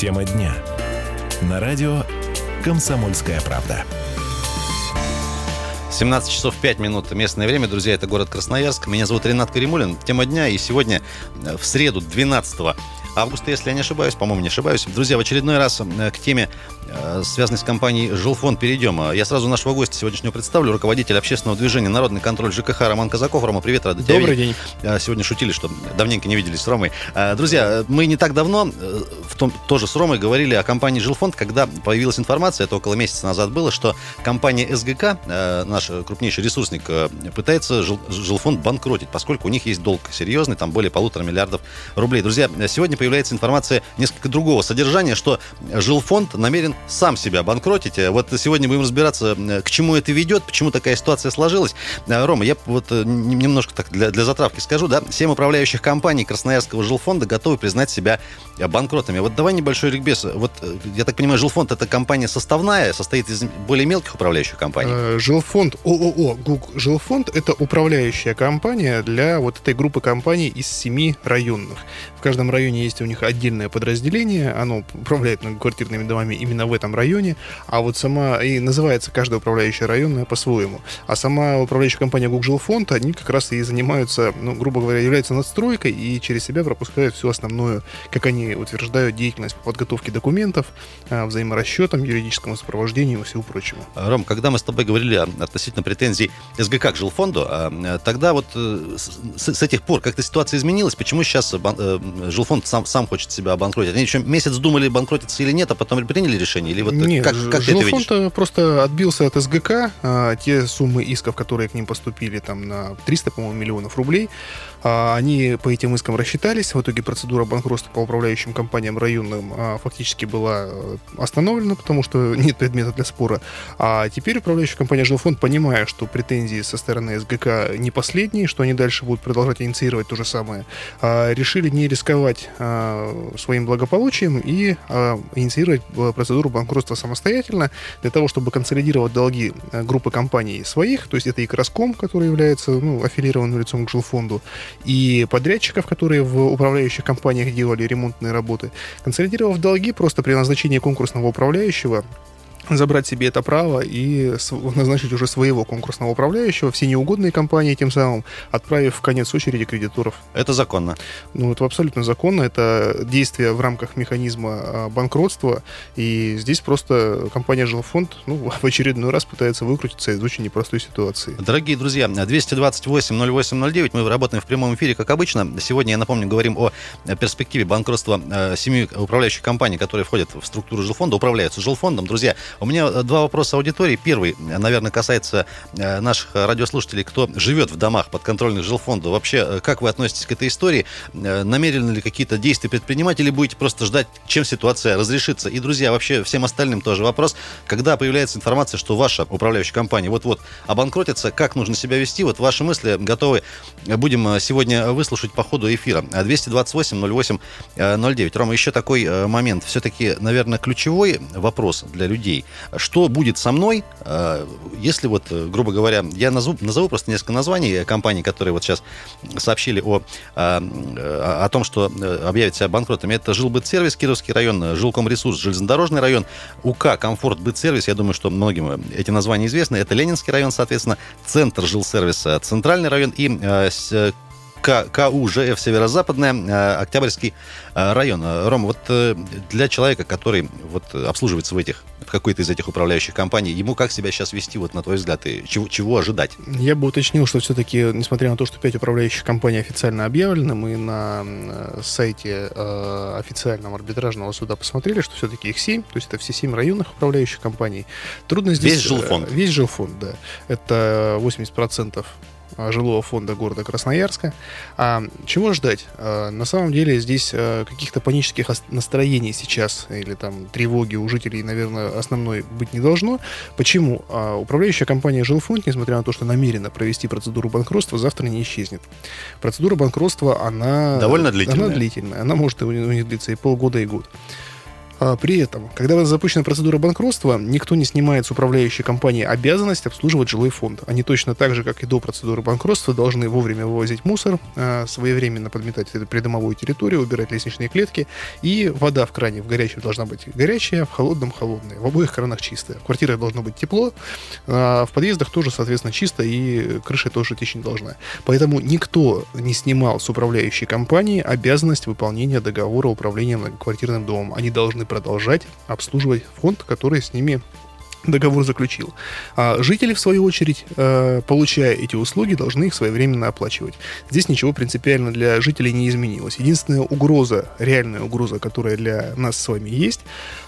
Тема дня. На радио «Комсомольская правда». 17 часов 5 минут местное время, друзья, это город Красноярск. Меня зовут Ренат Каримулин. Тема дня, и сегодня э, в среду 12 августа, если я не ошибаюсь, по-моему, не ошибаюсь. Друзья, в очередной раз э, к теме, э, связанной с компанией «Жилфонд», перейдем. Я сразу нашего гостя сегодняшнего представлю, руководитель общественного движения «Народный контроль ЖКХ» Роман Казаков. Рома, привет, рада тебя Добрый день. Э, сегодня шутили, что давненько не виделись с Ромой. Друзья, мы не так давно, в том, тоже с Ромой, говорили о компании «Жилфонд», когда появилась информация, это около месяца назад было, что компания СГК, наш крупнейший ресурсник, пытается Жилфонд банкротить, поскольку у них есть долг серьезный, там более полутора миллиардов рублей. Друзья, сегодня появляется информация несколько другого содержания, что жилфонд намерен сам себя банкротить. Вот сегодня будем разбираться, к чему это ведет, почему такая ситуация сложилась. Рома, я вот э, немножко так для, для затравки скажу, да, семь управляющих компаний Красноярского жилфонда готовы признать себя банкротами. Вот давай небольшой регбес. Вот, э, я так понимаю, жилфонд это компания составная, состоит из более мелких управляющих компаний? Э, жилфонд ООО ГУК Жилфонд это управляющая компания для вот этой группы компаний из семи районных. В каждом районе есть у них отдельное подразделение, оно управляет многоквартирными домами именно в этом районе, а вот сама, и называется каждая управляющая районная по-своему. А сама управляющая компания Google Фонд, они как раз и занимаются, ну, грубо говоря, являются надстройкой и через себя пропускают всю основную, как они утверждают, деятельность по подготовке документов, а, взаиморасчетам, юридическому сопровождению и всего прочего. Ром, когда мы с тобой говорили относительно претензий СГК к жилфонду, а, тогда вот э, с, с этих пор как-то ситуация изменилась, почему сейчас э, жилфонд сам, сам хочет себя обанкротить? Они еще месяц думали, банкротиться или нет, а потом приняли решение? Или вот нет, как, как ты это видишь? просто отбился от СГК. А, те суммы исков, которые к ним поступили там на 300, по-моему, миллионов рублей, они по этим искам рассчитались. В итоге процедура банкротства по управляющим компаниям районным а, фактически была э, остановлена, потому что нет предмета для спора. А теперь управляющая компания «Жилфонд», понимая, что претензии со стороны СГК не последние, что они дальше будут продолжать инициировать то же самое, решили не рисковать своим благополучием и инициировать э, процедуру банкротства самостоятельно для того, чтобы консолидировать долги э, группы компаний своих, то есть это и Краском, который является ну, аффилированным лицом к жилфонду, и подрядчиков, которые в управляющих компаниях делали ремонтные работы, консолидировав долги просто при назначении конкурсного управляющего, забрать себе это право и назначить уже своего конкурсного управляющего, все неугодные компании, тем самым отправив в конец очереди кредиторов. Это законно? Ну, это абсолютно законно. Это действие в рамках механизма а, банкротства. И здесь просто компания «Жилфонд» ну, в очередной раз пытается выкрутиться из очень непростой ситуации. Дорогие друзья, 228-08-09, мы работаем в прямом эфире, как обычно. Сегодня, я напомню, говорим о перспективе банкротства э, семи управляющих компаний, которые входят в структуру жилфонда, управляются жилфондом. Друзья, у меня э, два вопроса аудитории. Первый, наверное, касается э, наших радиослушателей, кто живет в домах подконтрольных жилфонда. Вообще, э, как вы относитесь к этой истории? Намерены ли какие-то действия предпринимать или будете просто ждать, чем ситуация разрешится? И, друзья, вообще всем остальным тоже вопрос. Когда появляется информация, что ваша управляющая компания вот-вот обанкротится, как нужно себя вести? Вот ваши мысли готовы. Будем сегодня выслушать по ходу эфира. 228-08-09. Рома, еще такой момент. Все-таки, наверное, ключевой вопрос для людей что будет со мной, э, если вот, э, грубо говоря, я назову, назову просто несколько названий компаний, которые вот сейчас сообщили о, о, о том, что объявят себя банкротами. Это Жилбытсервис, Кировский район, Жилкомресурс, Железнодорожный район, УК, Комфорт, Бытсервис, я думаю, что многим эти названия известны. Это Ленинский район, соответственно, Центр жилсервиса, Центральный район и КУ ЖФ Северо-Западная, Октябрьский а, район. Рома, вот э, для человека, который вот обслуживается в этих, в какой-то из этих управляющих компаний, ему как себя сейчас вести, вот на твой взгляд, и чего, чего ожидать? Я бы уточнил, что все-таки, несмотря на то, что пять управляющих компаний официально объявлены, мы на э, сайте э, официального арбитражного суда посмотрели, что все-таки их семь, то есть это все семь районных управляющих компаний. Трудно здесь... Весь жилфонд? Э, весь жилфонд, да. Это 80% Э, жилого фонда города Красноярска. А, чего ждать? А, на самом деле здесь а, каких-то панических настроений сейчас или там тревоги у жителей, наверное, основной быть не должно. Почему? А, управляющая компания Жилфонд, несмотря на то, что намерена провести процедуру банкротства, завтра не исчезнет. Процедура банкротства, она... Довольно длительная. Она длительная. Она может у них длиться и полгода, и год. А, при этом, когда запущена процедура банкротства, никто не снимает с управляющей компании обязанность обслуживать жилой фонд. Они точно так же, как и до процедуры банкротства, должны вовремя вывозить мусор, а, своевременно подметать придомовую территорию, убирать лестничные клетки, и вода в кране в горячем должна быть горячая, в холодном холодная. В обоих кранах чистая. В квартирах должно быть тепло, а в подъездах тоже, соответственно, чисто, и крыша тоже течь не должна. Поэтому никто не снимал с управляющей компании обязанность выполнения договора управления многоквартирным домом. Они должны продолжать обслуживать фонд, который с ними договор заключил. А жители, в свою очередь, э, получая эти услуги, должны их своевременно оплачивать. Здесь ничего принципиально для жителей не изменилось. Единственная угроза, реальная угроза, которая для нас с вами есть,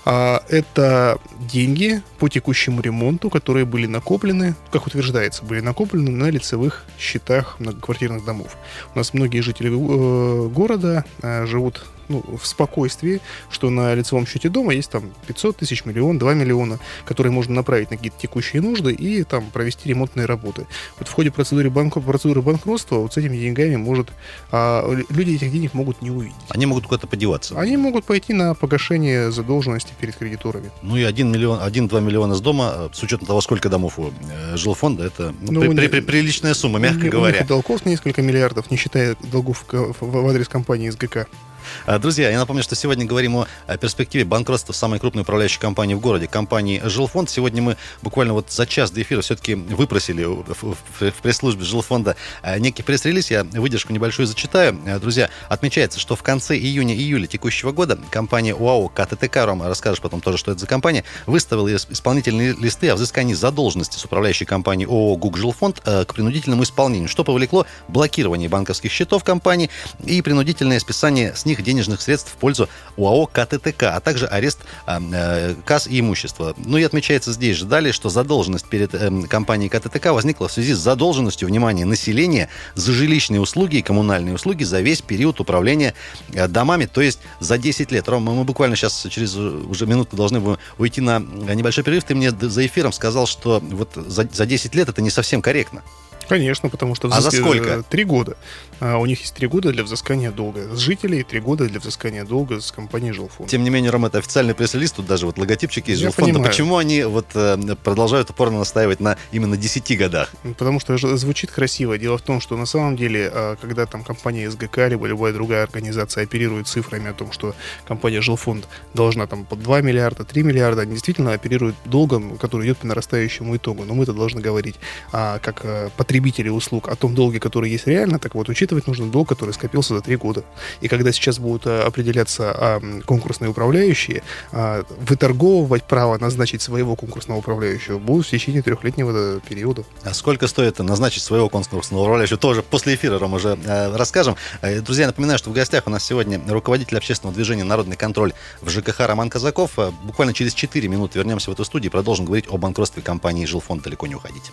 а, это деньги по текущему ремонту, которые были накоплены, как утверждается, были накоплены на лицевых счетах многоквартирных домов. У нас многие жители э, города э, живут ну, в спокойствии, что на лицевом счете дома есть там 500 тысяч, миллион, 2 миллиона, которые можно направить на какие-то текущие нужды и там провести ремонтные работы. Вот в ходе процедуры, банк... процедуры банкротства вот с этими деньгами может... А, люди этих денег могут не увидеть. Они могут куда-то подеваться. Они могут пойти на погашение задолженности перед кредиторами. Ну и 1 миллион, 1-2 миллиона с дома, э, с учетом того, сколько домов у э, жилфонда, это ну, при, при, при, приличная сумма, мягко у, говоря. У долгов несколько миллиардов, не считая долгов в адрес компании СГК. А, друзья, я напомню, что сегодня говорим о перспективе банкротства самой крупной управляющей компании в городе, компании «Жилфонд». Сегодня мы буквально вот за час до эфира все-таки выпросили в пресс-службе «Жилфонда» а, некий пресс-релиз. Я выдержку небольшую зачитаю. Друзья, отмечается, что в конце июня-июля текущего года компания УАО КТТК, Рома, расскажешь потом тоже, что это за компания, выставила исполнительные листы о взыскании задолженности с управляющей компанией ООО «ГУК Жилфонд» к принудительному исполнению, что повлекло блокирование банковских счетов компании и принудительное списание с них них денежных средств в пользу УАО КТТК, а также арест э, касс и имущества. Ну и отмечается здесь же далее, что задолженность перед э, компанией КТТК возникла в связи с задолженностью, внимания населения за жилищные услуги и коммунальные услуги за весь период управления э, домами, то есть за 10 лет. Рома, мы буквально сейчас через уже минутку должны уйти на небольшой перерыв. Ты мне за эфиром сказал, что вот за, за 10 лет это не совсем корректно. Конечно, потому что... Взыск... А за сколько? Три года. А у них есть три года для взыскания долга. С жителей три года для взыскания долга с компанией жилфонда. Тем не менее, Ром, это официальный пресс-релиз, тут даже вот логотипчики из жилфонда. Понимаю. Почему они вот э, продолжают упорно настаивать на именно 10 годах? Потому что звучит красиво. Дело в том, что на самом деле, а, когда там компания СГК либо любая другая организация оперирует цифрами о том, что компания жилфонд должна там по 2 миллиарда, 3 миллиарда, они действительно оперируют долгом, который идет по нарастающему итогу. Но мы это должны говорить а, как э, потребители услуг о том долге, который есть реально, так вот, учитывать нужно долг, который скопился за три года. И когда сейчас будут э, определяться а, конкурсные управляющие, а, выторговывать право назначить своего конкурсного управляющего будут в течение трехлетнего э, периода. А сколько стоит назначить своего конкурсного управляющего? Тоже после эфира, Ром, уже э, расскажем. Э, друзья, напоминаю, что в гостях у нас сегодня руководитель общественного движения «Народный контроль» в ЖКХ Роман Казаков. Буквально через 4 минуты вернемся в эту студию и продолжим говорить о банкротстве компании «Жилфонд». Далеко не уходите.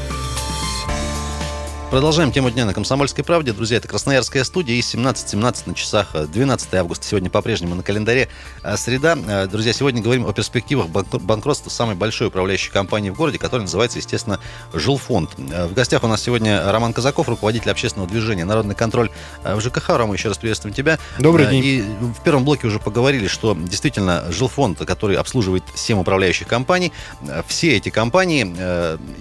Продолжаем тему дня на «Комсомольской правде». Друзья, это Красноярская студия и 17.17 на часах 12 августа. Сегодня по-прежнему на календаре э, среда. Э, друзья, сегодня говорим о перспективах банкротства самой большой управляющей компании в городе, которая называется, естественно, Жилфонд. Э, в гостях у нас сегодня Роман Казаков, руководитель общественного движения «Народный контроль» в ЖКХ. Рома, еще раз приветствуем тебя. Добрый день. И в первом блоке уже поговорили, что действительно Жилфонд, который обслуживает 7 управляющих компаний, все эти компании,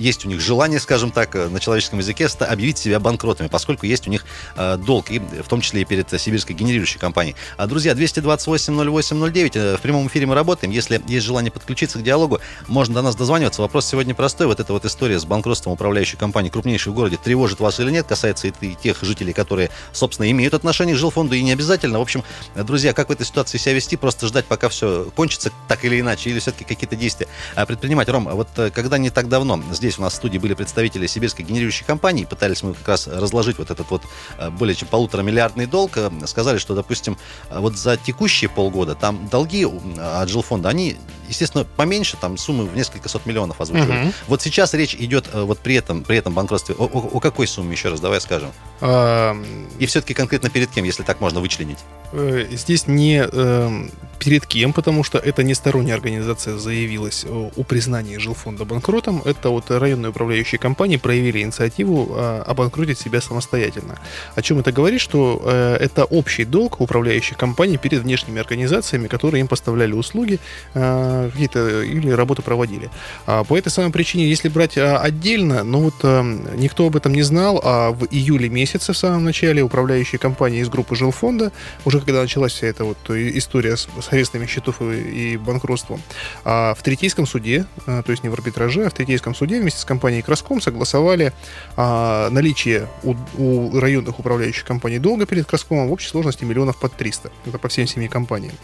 есть у них желание, скажем так, на человеческом языке, объявить себя банкротами, поскольку есть у них э, долг, и в том числе и перед сибирской генерирующей компанией. А, друзья, 228-08-09, э, в прямом эфире мы работаем. Если есть желание подключиться к диалогу, можно до нас дозваниваться. Вопрос сегодня простой. Вот эта вот история с банкротством управляющей компании, крупнейшей в городе, тревожит вас или нет, касается и, и тех жителей, которые, собственно, имеют отношение к жилфонду, и не обязательно. В общем, друзья, как в этой ситуации себя вести? Просто ждать, пока все кончится так или иначе, или все-таки какие-то действия предпринимать. Ром, вот э, когда не так давно здесь у нас в студии были представители сибирской генерирующей компании, пытались пытались мы как раз разложить вот этот вот э, более чем полутора миллиардный долг, э, сказали, что, допустим, э, вот за текущие полгода там долги от жилфонда, они, естественно, поменьше, там суммы в несколько сот миллионов озвучивают. Угу. Вот сейчас речь идет вот при этом, при этом банкротстве о, о, о какой сумме, еще раз, давай скажем? А, И все-таки конкретно перед кем, если так можно вычленить? Э, здесь не э, перед кем, потому что это не сторонняя организация заявилась о признании жилфонда банкротом. Это вот районные управляющие компании проявили инициативу э, обанкротить себя самостоятельно. О чем это говорит? Что э, это общий долг управляющих компаний перед внешними организациями, которые им поставляли услуги э, какие-то или работу проводили. А по этой самой причине, если брать э, отдельно, ну вот э, никто об этом не знал, а в июле месяце в самом начале управляющие компании из группы жилфонда уже когда началась вся эта вот история с, с арестами счетов и, и банкротством, а в Третейском суде, а, то есть не в арбитраже, а в Третейском суде вместе с компанией Краском согласовали а, наличие у, у районных управляющих компаний долга перед Краскомом в общей сложности миллионов под 300. Это по всем семи компаниям.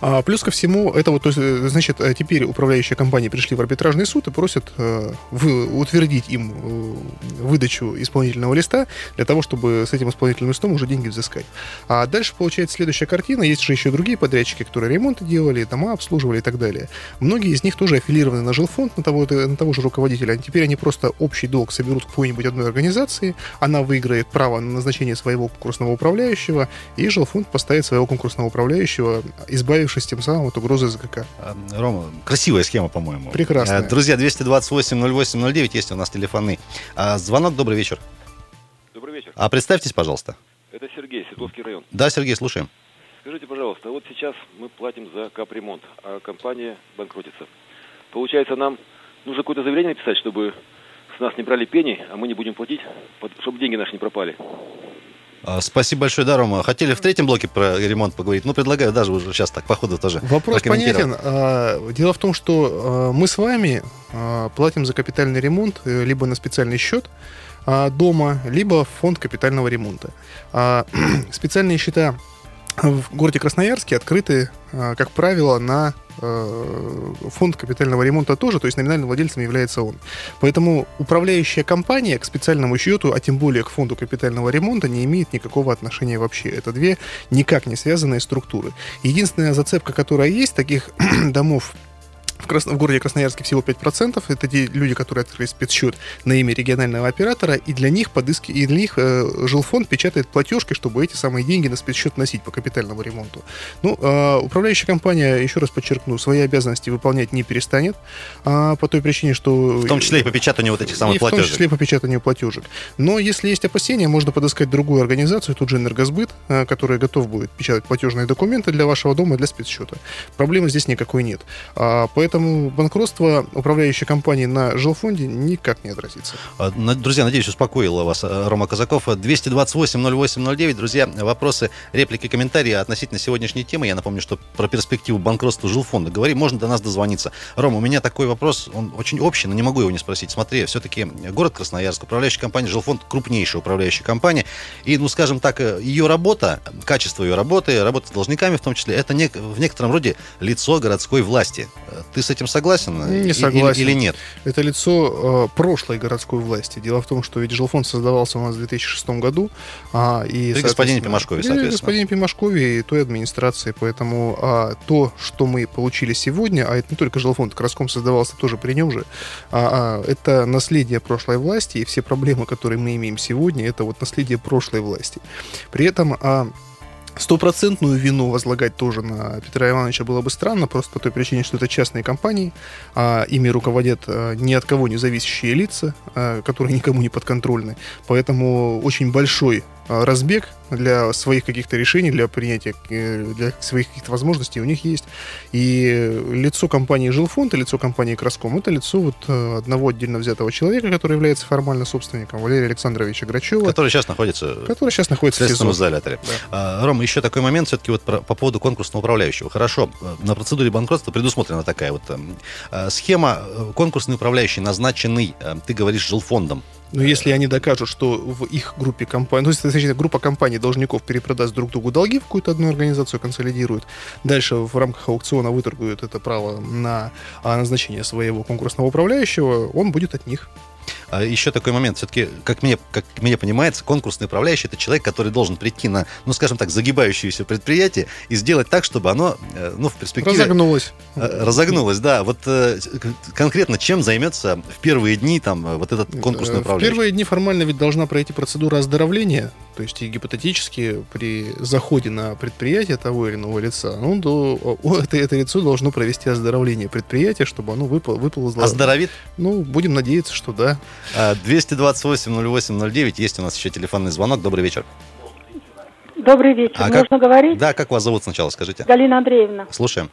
А, плюс ко всему, это вот, то есть, э, значит, э, теперь управляющие компании пришли в арбитражный суд и просят э, вы, утвердить им э, выдачу исполнительного листа для того, чтобы с этим исполнительным листом уже деньги взыскать. А дальше получается следующая картина. Есть же еще другие подрядчики, которые ремонты делали, дома обслуживали и так далее. Многие из них тоже аффилированы на жилфонд, на того, на того же руководителя. А теперь они просто общий долг соберут какой-нибудь одной организации, она выиграет право на назначение своего конкурсного управляющего, и жилфонд поставит своего конкурсного управляющего, избавив избавившись тем самым от угрозы СГК. А, Рома, красивая схема, по-моему. Прекрасно. Друзья, 228-08-09, есть у нас телефонный. А, звонок, добрый вечер. Добрый вечер. А представьтесь, пожалуйста. Это Сергей, Свердловский район. Да, Сергей, слушаем. Скажите, пожалуйста, вот сейчас мы платим за капремонт, а компания банкротится. Получается, нам нужно какое-то заявление написать, чтобы с нас не брали пени, а мы не будем платить, чтобы деньги наши не пропали. А, спасибо большое, да, Рома. Хотели в третьем блоке про ремонт поговорить, ну, предлагаю даже уже сейчас так по ходу тоже Вопрос понятен. А, дело в том, что а, мы с вами платим за капитальный ремонт э, либо на специальный счет дома, либо в фонд капитального ремонта. Специальные счета в городе Красноярске открыты, как правило, на фонд капитального ремонта тоже, то есть номинальным владельцем является он. Поэтому управляющая компания к специальному счету, а тем более к фонду капитального ремонта, не имеет никакого отношения вообще. Это две никак не связанные структуры. Единственная зацепка, которая есть, таких домов в, Крас... в городе Красноярске всего 5%. Это те люди, которые открыли спецсчет на имя регионального оператора, и для них подыски... и для них э, жилфонд печатает платежки, чтобы эти самые деньги на спецсчет носить по капитальному ремонту. Ну, э, управляющая компания, еще раз подчеркну, свои обязанности выполнять не перестанет, э, по той причине, что... В том числе и по печатанию вот этих самых и платежек. в том числе и по печатанию платежек. Но если есть опасения, можно подыскать другую организацию, тут же Энергосбыт, э, которая готов будет печатать платежные документы для вашего дома и для спецсчета. Проблемы здесь никакой нет. А, поэтому Поэтому банкротство управляющей компании на жилфонде никак не отразится. А, друзья, надеюсь, успокоил вас э, Рома Казаков. 228-08-09. Друзья, вопросы, реплики, комментарии относительно сегодняшней темы. Я напомню, что про перспективу банкротства жилфонда говорим. Можно до нас дозвониться. Рома, у меня такой вопрос, он очень общий, но не могу его не спросить. Смотри, все-таки город Красноярск, управляющая компания Жилфонд крупнейшая управляющая компания. И, ну, скажем так, ее работа, качество ее работы, работа с должниками в том числе, это не, в некотором роде лицо городской власти. Ты ты с этим согласен? Не согласен. Или, или нет? Это лицо э, прошлой городской власти. Дело в том, что ведь жилфонд создавался у нас в 2006 году. А, и, При господине Пимашкове, соответственно. При господине Пимашкове и той администрации. Поэтому а, то, что мы получили сегодня, а это не только жилфонд, Краском создавался тоже при нем же, а, а, это наследие прошлой власти, и все проблемы, которые мы имеем сегодня, это вот наследие прошлой власти. При этом... А, Стопроцентную вину возлагать тоже на Петра Ивановича было бы странно, просто по той причине, что это частные компании, а ими руководят а, ни от кого не зависящие лица, а, которые никому не подконтрольны. Поэтому очень большой а, разбег для своих каких-то решений, для принятия, э, для своих каких-то возможностей у них есть. И лицо компании Жилфонд и лицо компании Краском это лицо вот э, одного отдельно взятого человека, который является формально собственником, Валерия Александровича Грачева. Который сейчас находится, который сейчас находится в следственном изоляторе. Да. А, Ром, еще такой момент все-таки вот про, по поводу конкурсного управляющего. Хорошо, э, на процедуре банкротства предусмотрена такая вот э, схема. Конкурсный управляющий назначенный, э, ты говоришь, жилфондом. Но если они докажут, что в их группе компаний, ну, значит, группа компаний должников перепродаст друг другу долги в какую-то одну организацию, консолидирует, дальше в рамках аукциона выторгуют это право на а, назначение своего конкурсного управляющего, он будет от них. А еще такой момент. Все-таки, как мне, как мне понимается, конкурсный управляющий это человек, который должен прийти на, ну, скажем так, загибающееся предприятие и сделать так, чтобы оно, э, ну, в перспективе... Разогнулось. Э, разогнулось, да. Вот э, конкретно чем займется в первые дни там вот этот конкурсный управляющий? В первые дни формально ведь должна пройти процедура оздоровления, то есть и гипотетически при заходе на предприятие того или иного лица, ну, до, это, это лицо должно провести оздоровление предприятия, чтобы оно выпало, выпало Оздоровит? Ну, будем надеяться, что да. 228-08-09, есть у нас еще телефонный звонок. Добрый вечер. Добрый вечер. А Можно как... говорить? Да, как вас зовут сначала, скажите? Галина Андреевна. Слушаем.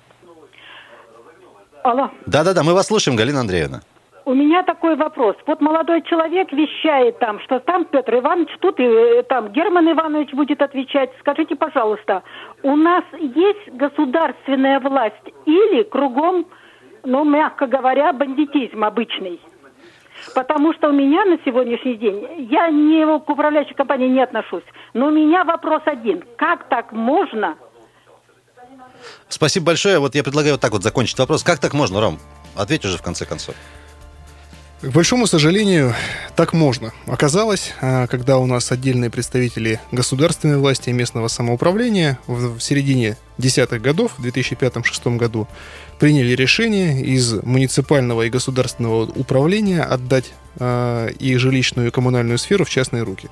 Алло. Да-да-да, мы вас слушаем, Галина Андреевна. У меня такой вопрос. Вот молодой человек вещает там, что там Петр Иванович, тут и э, там Герман Иванович будет отвечать. Скажите, пожалуйста, у нас есть государственная власть или кругом, ну, мягко говоря, бандитизм обычный? Потому что у меня на сегодняшний день, я не к управляющей компании не отношусь, но у меня вопрос один. Как так можно? Спасибо большое. Вот я предлагаю вот так вот закончить вопрос. Как так можно, Ром? Ответь уже в конце концов. К большому сожалению, так можно. Оказалось, а, когда у нас отдельные представители государственной власти и местного самоуправления в середине десятых годов, в 2005-2006 году, приняли решение из муниципального и государственного управления отдать э, и жилищную и коммунальную сферу в частные руки.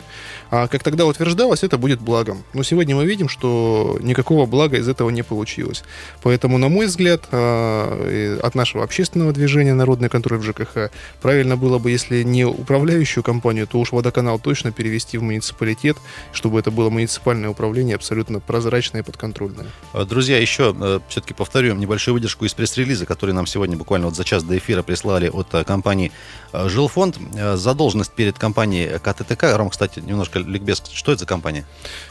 А как тогда утверждалось, это будет благом. Но сегодня мы видим, что никакого блага из этого не получилось. Поэтому, на мой взгляд, э, от нашего общественного движения «Народный контроль в ЖКХ» правильно было бы, если не управляющую компанию, то уж водоканал точно перевести в муниципалитет, чтобы это было муниципальное управление абсолютно прозрачное и подконтрольное. Друзья, еще э, все-таки повторю небольшую выдержку из пресс-релиза, который нам сегодня буквально вот за час до эфира прислали от э, компании э, «Жилфонд». Задолженность перед компанией КТТК. Ром, кстати, немножко ликбез. Что это за компания?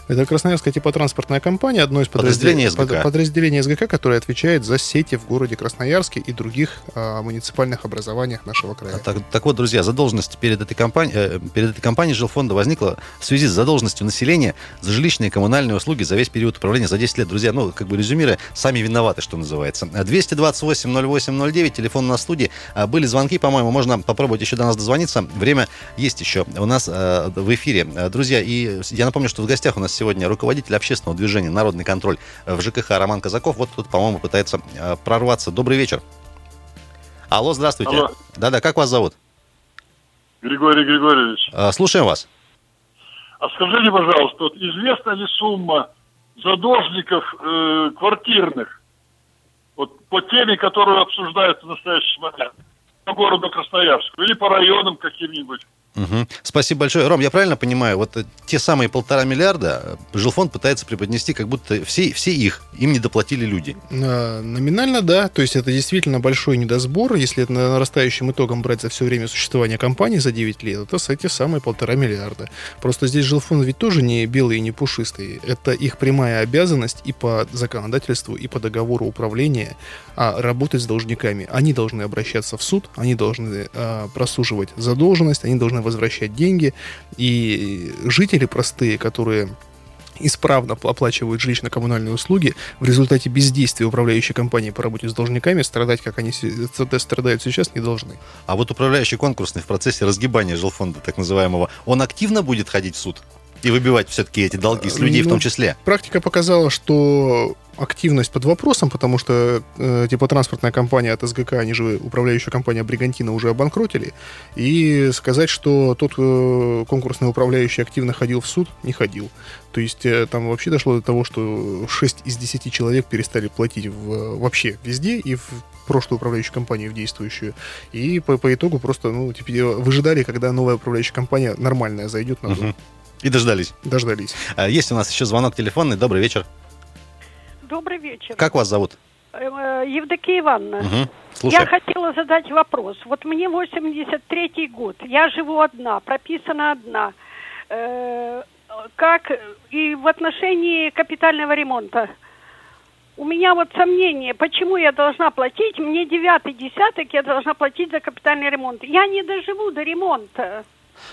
Это Красноярская типотранспортная компания, одно из подразделений СГК. подразделений СГК, которое отвечает за сети в городе Красноярске и других а, муниципальных образованиях нашего края. Так, так вот, друзья, задолженность перед этой, компанией, э, перед этой компанией жилфонда возникла в связи с задолженностью населения за жилищные и коммунальные услуги за весь период управления за 10 лет. Друзья, ну, как бы резюмируя, сами виноваты, что называется. 228-08-09, телефон на студии. А, были звонки, по-моему, можно попробовать еще до нас дозвониться. Время есть еще у нас э, в эфире. Друзья, и я напомню, что в гостях у нас сегодня руководитель общественного движения «Народный контроль» в ЖКХ Роман Казаков. Вот тут, по-моему, пытается э, прорваться. Добрый вечер. Алло, здравствуйте. Алло. Да-да, как вас зовут? Григорий Григорьевич. Э, слушаем вас. А скажите, пожалуйста, вот известна ли сумма задолжников э, квартирных вот по теме, которую обсуждаются в настоящий момент? По городу Красноярску или по районам каким-нибудь? Угу. Спасибо большое. Ром, я правильно понимаю, вот э, те самые полтора миллиарда э, жилфонд пытается преподнести, как будто все, все их, им не доплатили люди. А, номинально, да. То есть это действительно большой недосбор. Если это нарастающим итогом брать за все время существования компании за 9 лет, то эти самые полтора миллиарда. Просто здесь жилфонд ведь тоже не белый и не пушистый. Это их прямая обязанность и по законодательству, и по договору управления а работать с должниками. Они должны обращаться в суд, они должны а, просуживать задолженность, они должны возвращать деньги. И жители простые, которые исправно оплачивают жилищно-коммунальные услуги, в результате бездействия управляющей компании по работе с должниками страдать, как они страдают сейчас, не должны. А вот управляющий конкурсный в процессе разгибания жилфонда, так называемого, он активно будет ходить в суд? И выбивать все-таки эти долги с людей ну, в том числе? Практика показала, что активность под вопросом, потому что э, типа транспортная компания от СГК, они же управляющая компания Бригантина уже обанкротили, и сказать, что тот э, конкурсный управляющий активно ходил в суд, не ходил. То есть э, там вообще дошло до того, что 6 из 10 человек перестали платить в, вообще везде, и в прошлую управляющую компанию, в действующую. И по, по итогу просто, ну, теперь выжидали, когда новая управляющая компания нормальная зайдет на зон. И дождались. Дождались. А, есть у нас еще звонок телефонный. Добрый вечер. Добрый вечер. Как вас зовут? Э, Евдокия Ивановна. Угу. Слушай. Я хотела задать вопрос. Вот мне 83-й год. Я живу одна, прописана одна. Э, как и в отношении капитального ремонта. У меня вот сомнение, почему я должна платить, мне девятый десяток я должна платить за капитальный ремонт. Я не доживу до ремонта.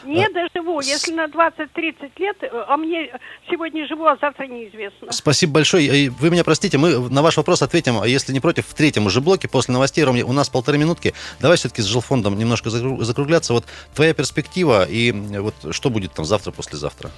Не доживу. Если на 20-30 лет, э, а мне сегодня живу, а завтра неизвестно. Спасибо большое. Вы меня простите, мы на ваш вопрос ответим, а если не против, в третьем уже блоке после новостей. Ром, у нас полторы минутки. Давай все-таки с жилфондом немножко закру- закругляться. Вот твоя перспектива и вот что будет там завтра, послезавтра?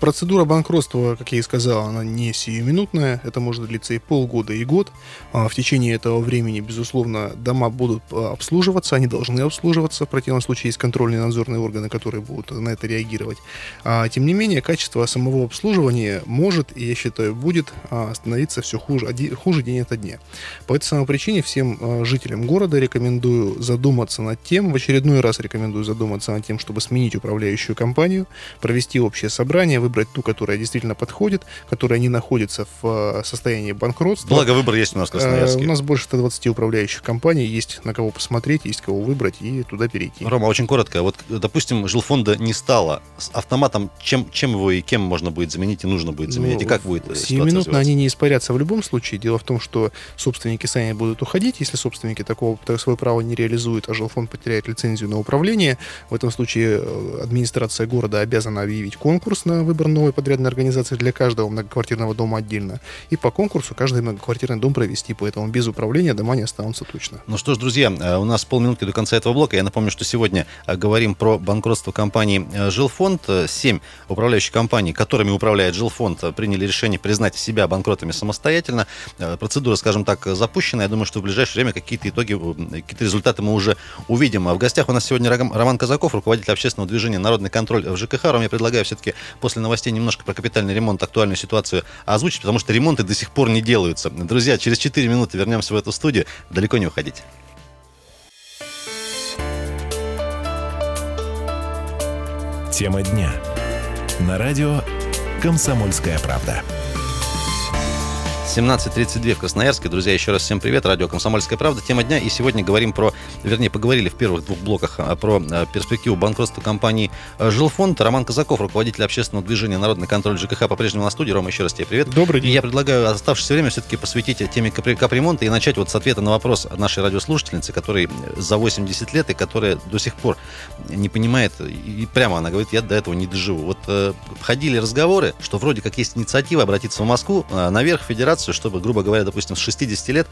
Процедура банкротства, как я и сказал, она не сиюминутная. Это может длиться и полгода, и год. А, В течение этого времени, безусловно, дома будут а, обслуживаться, они должны обслуживаться. В противном случае есть контрольные надзорные органы, которые будут на это реагировать. А, Тем не менее, качество самого обслуживания может, и я считаю, будет становиться все хуже, хуже день ото дня. По этой самой причине всем жителям города рекомендую задуматься над тем, в очередной раз рекомендую задуматься над тем, чтобы сменить управляющую компанию, провести общее собрание, выбрать ту, которая действительно подходит, которая не находится в э, состоянии банкротства. Благо выбор есть у нас в Э, Красноярске. У нас больше 120 управляющих компаний, есть на кого посмотреть, есть кого выбрать и туда перейти. Рома, очень коротко. Вот, допустим, жилфонда не стало. С автоматом чем, чем его и кем можно будет заменить и нужно будет заменить? и Ну, как будет Сиюминутно они не испарятся в любом случае. Дело в том, что собственники сами будут уходить. Если собственники такого так, свое право не реализуют, а жилфонд потеряет лицензию на управление, в этом случае э, администрация города обязана объявить конкурс на выбор новой подрядной организации для каждого многоквартирного дома отдельно. И по конкурсу каждый многоквартирный дом провести. Поэтому без управления дома не останутся точно. Ну что ж, друзья, э, у нас полминутки до конца этого блока. Я напомню, что сегодня э, говорим про банкротство компании э, «Жилфонд». Семь управляющих компаний, которыми управляет «Жилфонд», приняли решение признать себя банкротами самостоятельно. Процедура, скажем так, запущена. Я думаю, что в ближайшее время какие-то итоги, какие-то результаты мы уже увидим. А В гостях у нас сегодня Роман Казаков, руководитель общественного движения «Народный контроль» в ЖКХ. Ром, я предлагаю все-таки после новостей немножко про капитальный ремонт, актуальную ситуацию озвучить, потому что ремонты до сих пор не делаются. Друзья, через 4 минуты вернемся в эту студию. Далеко не уходите. Тема дня. На радио «Комсомольская правда». 17.32 в Красноярске. Друзья, еще раз всем привет. Радио «Комсомольская правда». Тема дня. И сегодня говорим про, вернее, поговорили в первых двух блоках а, про а, перспективу банкротства компании а, «Жилфонд». Роман Казаков, руководитель общественного движения «Народный контроль ЖКХ» по-прежнему на студии. Рома, еще раз тебе привет. Добрый И день. я предлагаю оставшееся время все-таки посвятить теме капри- капремонта и начать вот с ответа на вопрос нашей радиослушательницы, которой за 80 лет и которая до сих пор не понимает, и прямо она говорит, я до этого не доживу. Вот э, ходили разговоры, что вроде как есть инициатива обратиться в Москву, э, наверх, в федерацию, чтобы, грубо говоря, допустим, с 60 лет,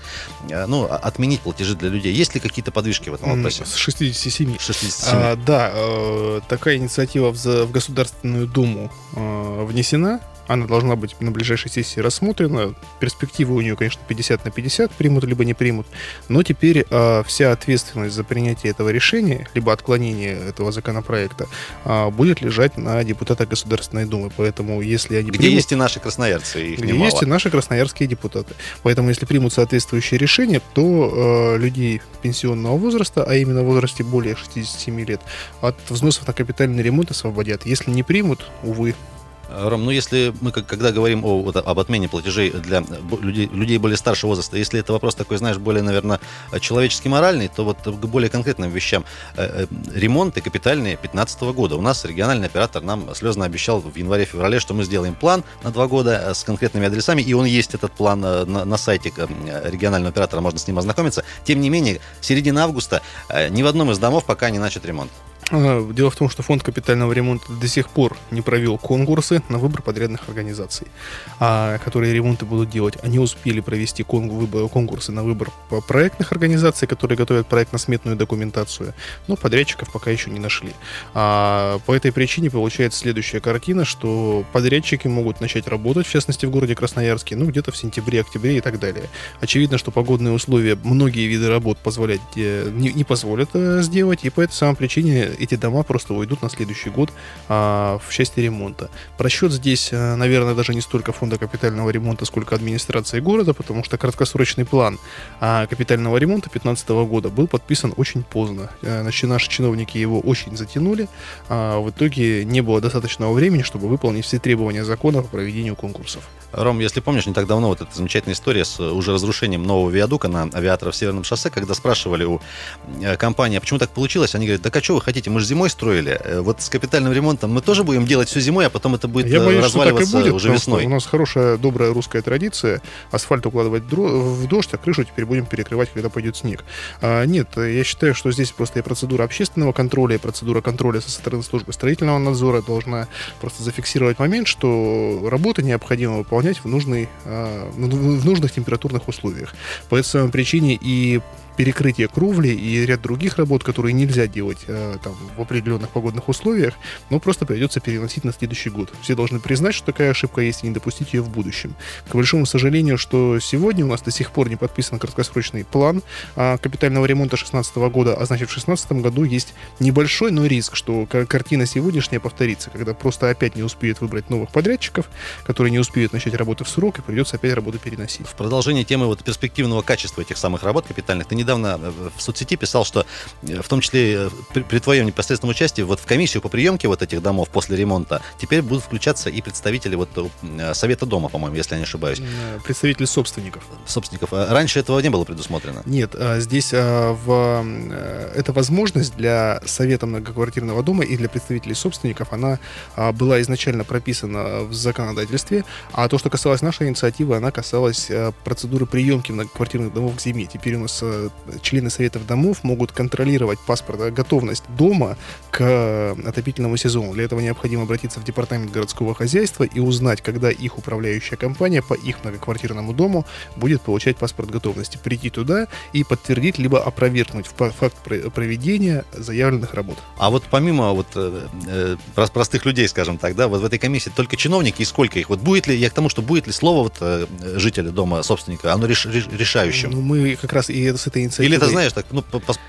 э, ну, а- отменить платежи для людей. Есть ли какие-то подвижки в этом вопросе? С 67. 67. А, да, э, такая инициатива в Государственную Думу э, внесена. Она должна быть на ближайшей сессии рассмотрена. Перспективы у нее, конечно, 50 на 50, примут либо не примут. Но теперь э, вся ответственность за принятие этого решения, либо отклонение этого законопроекта, э, будет лежать на депутатах Государственной Думы. Поэтому, если они Где примут- есть и наши красноярцы, их где немало. есть и наши красноярские депутаты. Поэтому, если примут соответствующее решение, то э, людей пенсионного возраста, а именно в возрасте более 67 лет, от взносов на капитальный ремонт освободят. Если не примут, увы. Ром, ну если мы когда говорим о, вот, об отмене платежей для людей, людей более старшего возраста, если это вопрос такой, знаешь, более, наверное, человеческий моральный, то вот к более конкретным вещам. Э, э, Ремонты капитальные 2015 года. У нас региональный оператор нам слезно обещал в январе-феврале, что мы сделаем план на два года э, с конкретными адресами, и он есть, этот план на, на сайте регионального оператора, можно с ним ознакомиться. Тем не менее, середина августа ни в одном из домов пока не начат ремонт. А, Дело в том, что фонд капитального ремонта до сих пор не провел конкурсы на выбор подрядных организаций, а, которые ремонты будут делать. Они успели провести конкурсы на выбор проектных организаций, которые готовят проектно-сметную документацию, но подрядчиков пока еще не нашли. А, по этой причине получается следующая картина, что подрядчики могут начать работать, в частности в городе Красноярске, ну где-то в сентябре, октябре и так далее. Очевидно, что погодные условия многие виды работ позволять э, не, не позволят э, сделать, и по этой самой причине эти дома просто уйдут на следующий год а, в части ремонта. Просчет здесь, э, наверное, даже не столько фонда капитального ремонта, сколько администрации города, потому что краткосрочный план а, капитального ремонта 2015 года был подписан очень поздно. Э, Значит, наши чиновники его очень затянули, а в итоге не было достаточного времени, чтобы выполнить все требования закона по проведению конкурсов. Ром, если помнишь, не так давно вот эта замечательная история с уже разрушением нового виадука на авиаторов Северном шоссе, когда спрашивали у э, компании, а почему так получилось, они говорят, да а что вы хотите, мы же зимой строили, э, вот с капитальным ремонтом мы тоже будем делать все зимой, а потом это будет Я боюсь, разваливаться что так и будет, уже весной. У нас хорошая, добрая русская традиция асфальт укладывать в дождь, а крышу теперь будем перекрывать, когда пойдет снег. А, нет, я считаю, что здесь просто и процедура общественного контроля, и процедура контроля со стороны службы строительного надзора должна просто зафиксировать момент, что работы необходимо выполнять в, нужной, а, в нужных температурных условиях. По этой самой причине и перекрытие кровли и ряд других работ, которые нельзя делать э, там, в определенных погодных условиях, но просто придется переносить на следующий год. Все должны признать, что такая ошибка есть и не допустить ее в будущем. К большому сожалению, что сегодня у нас до сих пор не подписан краткосрочный план э, капитального ремонта 2016 года, а значит в 2016 году есть небольшой, но риск, что картина сегодняшняя повторится, когда просто опять не успеют выбрать новых подрядчиков, которые не успеют начать работы в срок, и придется опять работу переносить. В продолжении темы вот перспективного качества этих самых работ капитальных, ты не недавно э, в соцсети писал, что э, в том числе э, при, при твоем непосредственном участии вот в комиссию по приемке вот этих домов после ремонта теперь будут включаться и представители вот Совета дома, по-моему, если я не ошибаюсь. Представители собственников. Собственников. А раньше этого не было предусмотрено? Нет, а здесь а, в, эта возможность для Совета многоквартирного дома и для представителей собственников, она была изначально прописана в законодательстве, а то, что касалось нашей инициативы, она касалась процедуры приемки многоквартирных домов к зиме. Теперь у нас члены советов домов могут контролировать паспорт, э, готовность дома к э, отопительному сезону. Для этого необходимо обратиться в департамент городского хозяйства и узнать, когда их управляющая компания по их многоквартирному дому будет получать паспорт готовности. Прийти туда и подтвердить, либо опровергнуть факт проведения заявленных работ. А вот помимо вот э, э простых людей, скажем так, да, вот в этой комиссии только чиновники и сколько их? Вот будет ли, я к тому, что будет ли слово вот жителя дома собственника, оно реш, решающим? Ну, мы как раз и с этой инициативой... Или это, знаешь, так, ну,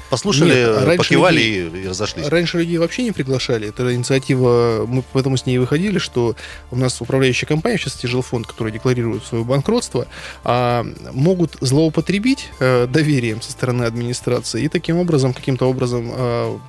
послушали, Нет, покивали людей, и разошлись. Раньше людей вообще не приглашали. Это инициатива, мы поэтому с ней выходили, что у нас управляющая компания, сейчас жилфонд, который декларирует свое банкротство, а, могут злоупотребить а, доверием со стороны администрации и таким образом, каким-то образом а,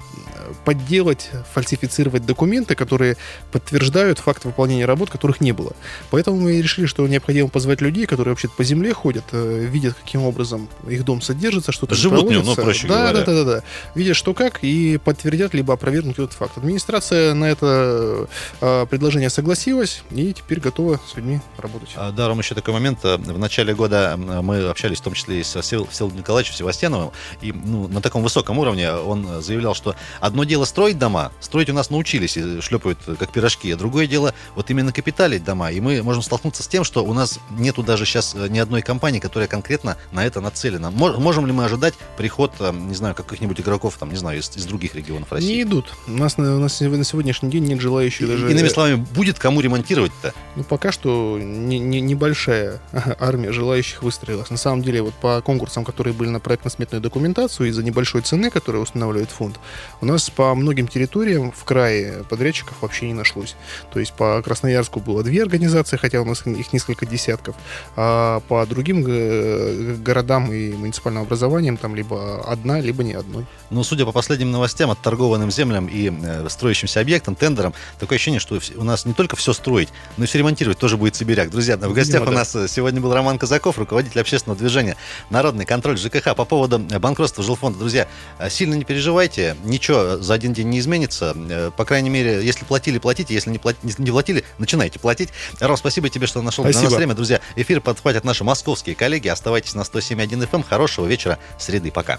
подделать, фальсифицировать документы, которые подтверждают факт выполнения работ, которых не было. Поэтому мы решили, что необходимо позвать людей, которые вообще по земле ходят, э, видят, каким образом их дом содержится, что-то Живут в нем, ну, проще да, говоря. Да, да, да, да. Видят, что как, и подтвердят, либо опровергнут этот факт. Администрация на это э, предложение согласилась, и теперь готова с людьми работать. А, да, Ром, еще такой момент. В начале года мы общались в том числе и с Всеволодом Николаевичем Севастьяновым, и ну, на таком высоком уровне он заявлял, что одно дело строить дома, строить у нас научились и шлепают как пирожки, а другое дело вот именно капиталить дома, и мы можем столкнуться с тем, что у нас нету даже сейчас э, ни одной компании, которая конкретно на это нацелена. Можем ли мы ожидать приход, э, не знаю, каких-нибудь игроков, там, не знаю, из, из других регионов России? Не идут. У нас, на, у нас на сегодняшний день нет желающих и, даже... Иными словами, будет кому ремонтировать-то? Ну, пока что не, не, небольшая армия желающих выстроилась. На самом деле, вот по конкурсам, которые были на проектно-сметную документацию, из-за небольшой цены, которую устанавливает фонд, у нас по многим территориям в крае подрядчиков вообще не нашлось. То есть по Красноярску было две организации, хотя у нас их несколько десятков, а по другим городам и муниципальным образованиям там либо одна, либо ни одной. Ну, судя по последним новостям, отторгованным землям и э, строящимся объектам, тендерам, такое ощущение, что у нас не только все строить, но и все ремонтировать тоже будет сибиряк. Друзья, в гостях Видимо, у нас да. Э, сегодня был Роман Казаков, руководитель общественного движения «Народный контроль ЖКХ» по поводу банкротства жилфонда. Друзья, э, сильно не переживайте, ничего за один день не изменится. Э, по крайней мере, если платили, платите. Если не, плати, не платили, начинайте платить. Ром, спасибо тебе, что нашел спасибо. для нас время. Друзья, эфир подхватят наши московские коллеги. Оставайтесь на 107.1 FM. Эм. Хорошего вечера среды. Пока.